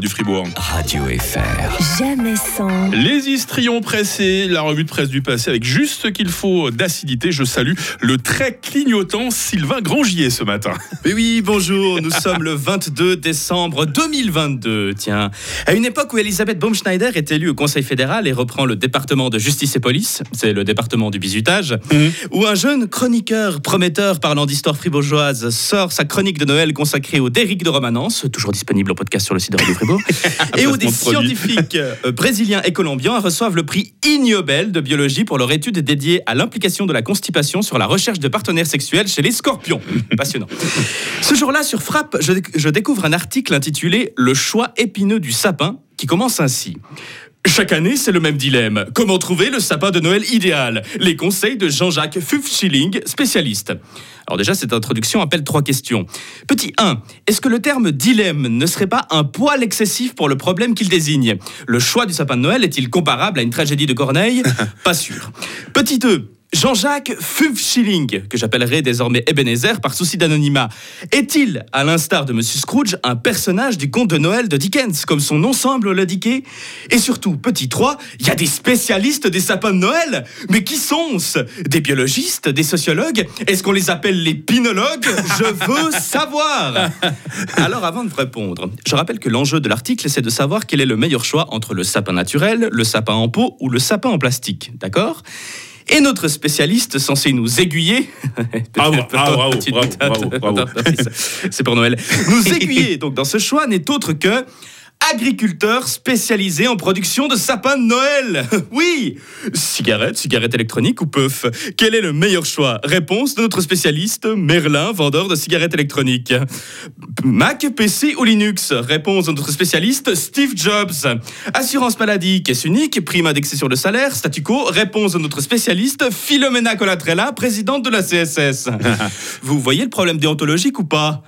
du Fribourg. Radio FR. Jamais sans. Les histrions pressés, la revue de presse du passé avec juste ce qu'il faut d'acidité. Je salue le très clignotant Sylvain Grangier ce matin. Mais oui, bonjour, nous sommes le 22 décembre 2022. Tiens, à une époque où Elisabeth Baumschneider est élue au Conseil fédéral et reprend le département de justice et police, c'est le département du bizutage, où un jeune chroniqueur prometteur parlant d'histoire fribourgeoise sort sa chronique de Noël consacrée au Derrick de Romanence, toujours disponible en podcast sur le site de Radio Fribourg, et où des scientifiques euh, brésiliens et colombiens reçoivent le prix Ig Nobel de biologie pour leur étude dédiée à l'implication de la constipation sur la recherche de partenaires sexuels chez les scorpions. Passionnant. Ce jour-là, sur Frappe, je, je découvre un article intitulé Le choix épineux du sapin qui commence ainsi. Chaque année, c'est le même dilemme. Comment trouver le sapin de Noël idéal? Les conseils de Jean-Jacques Fufschilling, spécialiste. Alors déjà, cette introduction appelle trois questions. Petit 1. Est-ce que le terme dilemme ne serait pas un poil excessif pour le problème qu'il désigne? Le choix du sapin de Noël est-il comparable à une tragédie de Corneille? Pas sûr. Petit 2. Jean-Jacques Fufschilling, que j'appellerai désormais Ebenezer par souci d'anonymat, est-il, à l'instar de Monsieur Scrooge, un personnage du conte de Noël de Dickens, comme son nom semble l'indiquer? Et surtout, petit 3, il y a des spécialistes des sapins de Noël. Mais qui sont-ce? Des biologistes Des sociologues? Est-ce qu'on les appelle les pinologues? Je veux savoir. Alors avant de répondre, je rappelle que l'enjeu de l'article, c'est de savoir quel est le meilleur choix entre le sapin naturel, le sapin en pot ou le sapin en plastique, d'accord? Et notre spécialiste censé nous aiguiller. Ah. C'est pour Noël. Nous aiguiller donc dans ce choix n'est autre que agriculteur spécialisé en production de sapins de Noël. Oui, cigarette, cigarette électronique ou puff? Quel est le meilleur choix? Réponse de notre spécialiste Merlin, vendeur de cigarettes électroniques. Mac, PC ou Linux? Réponse de notre spécialiste Steve Jobs. Assurance maladie, caisse unique, prime indexée sur le salaire, statu quo? Réponse de notre spécialiste Philomena Colatrella, présidente de la CSS. Vous voyez le problème déontologique ou pas?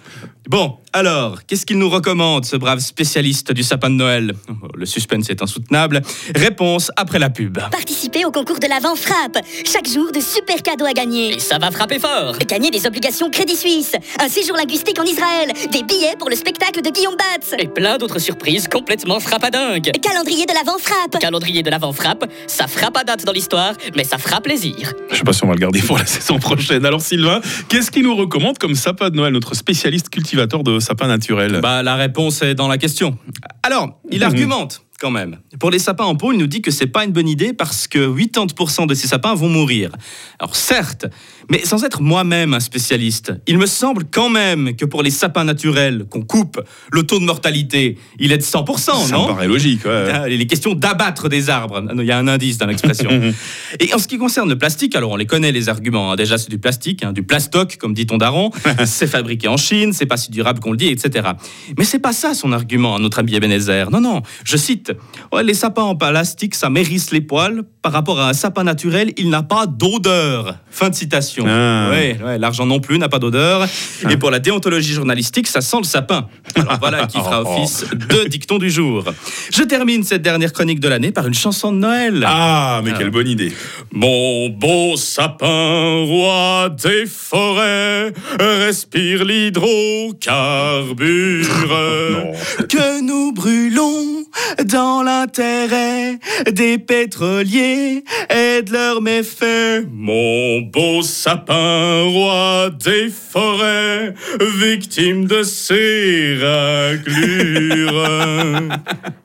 Bon, alors, qu'est-ce qu'il nous recommande, ce brave spécialiste du sapin de Noël? Le suspense est insoutenable. Réponse après la pub. Participez au concours de l'Avent Frappe. Chaque jour, de super cadeaux à gagner. Et ça va frapper fort Gagner des obligations Crédit Suisse, un séjour linguistique en Israël, des billets pour le spectacle de Guillaume Batz, Et plein d'autres surprises complètement frappadingues calendrier de l'Avent Frappe. Calendrier de l'avant frappe, ça frappe à date dans l'histoire, mais ça fera plaisir. Je sais pas si on va le garder pour la saison prochaine. Alors Sylvain, qu'est-ce qu'il nous recommande comme sapin de Noël, notre spécialiste cultivateur de sapins naturels Bah, la réponse est dans la question. Alors, il Mhm. argumente quand même. Pour les sapins en pot, il nous dit que c'est pas une bonne idée parce que 80% de ces sapins vont mourir. Alors certes, mais sans être moi-même un spécialiste, il me semble quand même que pour les sapins naturels qu'on coupe, le taux de mortalité, il est de 100%, Ça non? me paraît logique. ouais. Ah, Il est question d'abattre des arbres. Il y a un indice dans l'expression. Et en ce qui concerne le plastique, alors on les connaît les arguments. hein. Déjà, c'est du plastique, hein, du plastoc, comme dit ton daron. c'est fabriqué en Chine, c'est pas si durable qu'on le dit, etc. Mais c'est pas ça son argument, notre ami Ebenezer. Non, non. Je cite Ouais, les sapins en plastique, ça mérisse les poils. Par rapport à un sapin naturel, il n'a pas d'odeur. Fin de citation. Ah. Ouais, ouais, l'argent non plus n'a pas d'odeur. Et pour la déontologie journalistique, ça sent le sapin. Alors voilà qui fera office de dicton du jour. Je termine cette dernière chronique de l'année par une chanson de Noël. Ah, mais quelle bonne idée. Mon beau sapin, roi des forêts, respire l'hydrocarbure que nous brûlons dans l'intérêt des pétroliers et de leurs méfaits. Mon beau sapin, roi des forêts, victime de ces raclures.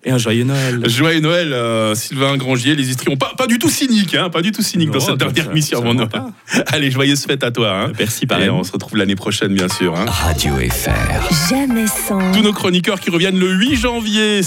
Et un joyeux Noël. Joyeux Noël, euh, Sylvain Grangier, les histrions. Pas, pas du tout cynique, hein, pas du tout cynique dans cette dernière ça- mission avant Noël. Allez, joyeuse fête à toi. Hein. Merci, Et pareil. on se retrouve l'année prochaine, bien sûr. hein. Radio FR. Jamais sans. Tous nos chroniqueurs qui reviennent le 8 janvier.